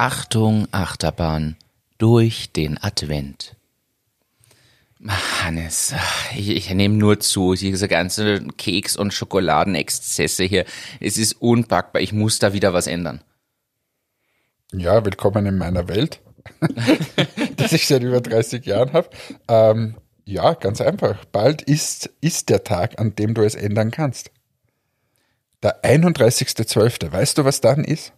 Achtung, Achterbahn durch den Advent. Hannes, ich, ich nehme nur zu, diese ganze Keks- und Schokoladenexzesse hier. Es ist unpackbar, ich muss da wieder was ändern. Ja, willkommen in meiner Welt, das ich seit über 30 Jahren habe. Ähm, ja, ganz einfach. Bald ist, ist der Tag, an dem du es ändern kannst. Der 31.12. Weißt du, was dann ist?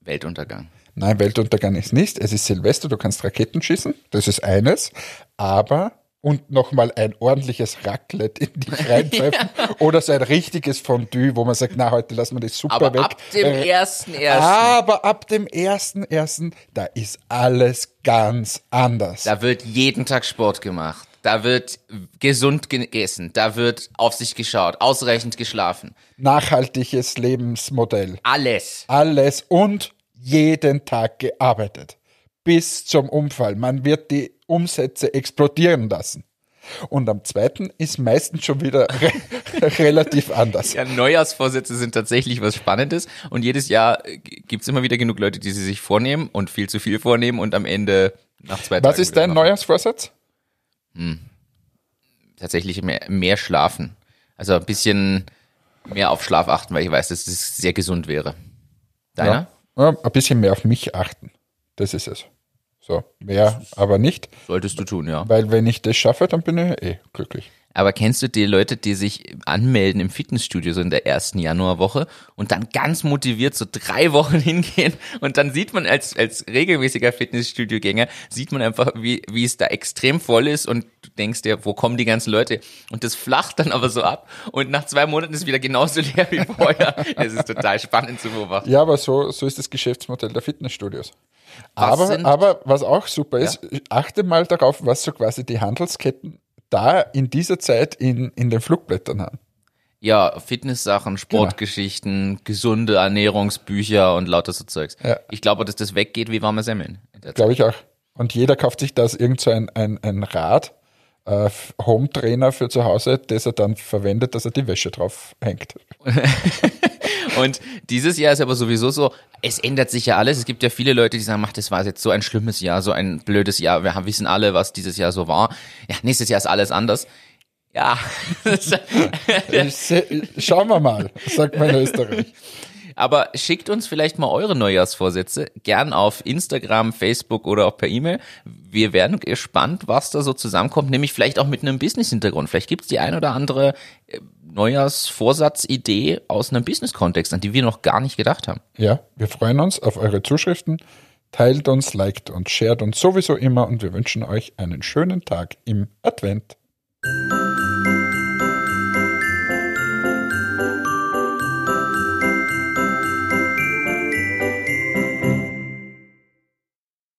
Weltuntergang. Nein, Weltuntergang ist nicht. Es ist Silvester, du kannst Raketen schießen. Das ist eines. Aber und nochmal ein ordentliches Raclette in dich reinpfeifen oder so ein richtiges Fondue, wo man sagt, na, heute lassen wir das super Aber weg. ab dem Äh, ersten ersten, Aber ab dem ersten ersten, da ist alles ganz anders. da wird jeden Tag Sport gemacht. Da wird gesund gegessen. Da wird auf sich geschaut, ausreichend geschlafen. Nachhaltiges Lebensmodell. Alles. Alles und jeden Tag gearbeitet. Bis zum Unfall. Man wird die Umsätze explodieren lassen. Und am zweiten ist meistens schon wieder re relativ anders. Ja, Neujahrsvorsätze sind tatsächlich was Spannendes und jedes Jahr äh, gibt's immer wieder genug Leute, die sie sich vornehmen und viel zu viel vornehmen und am Ende nach zwei Was Tagen ist wieder dein. Neujahrsvorsatz? Tatsächlich mehr, mehr schlafen. Also ein bisschen mehr auf Schlaf achten, weil ich weiß, dass es sehr gesund wäre. Deiner? Ja, ein bisschen mehr auf mich achten. Das ist es. So, mehr aber nicht, Solltest du tun, ja. weil wenn ich das schaffe, dann bin ich eh glücklich. Aber kennst du die Leute, die sich anmelden im Fitnessstudio so in der ersten Januarwoche und dann ganz motiviert so drei Wochen hingehen und dann sieht man als, als regelmäßiger Fitnessstudiogänger, sieht man einfach, wie, wie es da extrem voll ist und du denkst dir, wo kommen die ganzen Leute? Und das flacht dann aber so ab und nach zwei Monaten ist wieder genauso leer wie vorher. Es ist total spannend zu beobachten. Ja, aber so, so ist das Geschäftsmodell der Fitnessstudios. Was Aber, sind- aber was auch super ist, achte mal darauf, was so quasi die Handelsketten da in dieser Zeit in, in den Flugblättern haben. Ja, Fitnesssachen, Sportgeschichten, gesunde Ernährungsbücher und lauter so Zeugs. Ja. Ich glaube, dass das weggeht wie warme Semmeln. Glaube ich auch. Und jeder kauft sich das irgend so ein, ein, ein Rad, äh, Home-Trainer für zu Hause, das er dann verwendet, dass er die Wäsche drauf hängt. Und dieses Jahr ist aber sowieso so, es ändert sich ja alles. Es gibt ja viele Leute, die sagen, mach, das war jetzt so ein schlimmes Jahr, so ein blödes Jahr. Wir haben, wissen alle, was dieses Jahr so war. Ja, nächstes Jahr ist alles anders. Ja, seh- Schauen wir mal, sagt man in Österreich. Aber schickt uns vielleicht mal eure Neujahrsvorsätze, gern auf Instagram, Facebook oder auch per E-Mail. Wir werden gespannt, was da so zusammenkommt, nämlich vielleicht auch mit einem Business-Hintergrund. Vielleicht gibt's die ein oder andere äh, Neujahrsvorsatzidee aus einem Business-Kontext, an die wir noch gar nicht gedacht haben. Ja, wir freuen uns auf eure Zuschriften. Teilt uns, liked und shared uns sowieso immer und wir wünschen euch einen schönen Tag im Advent.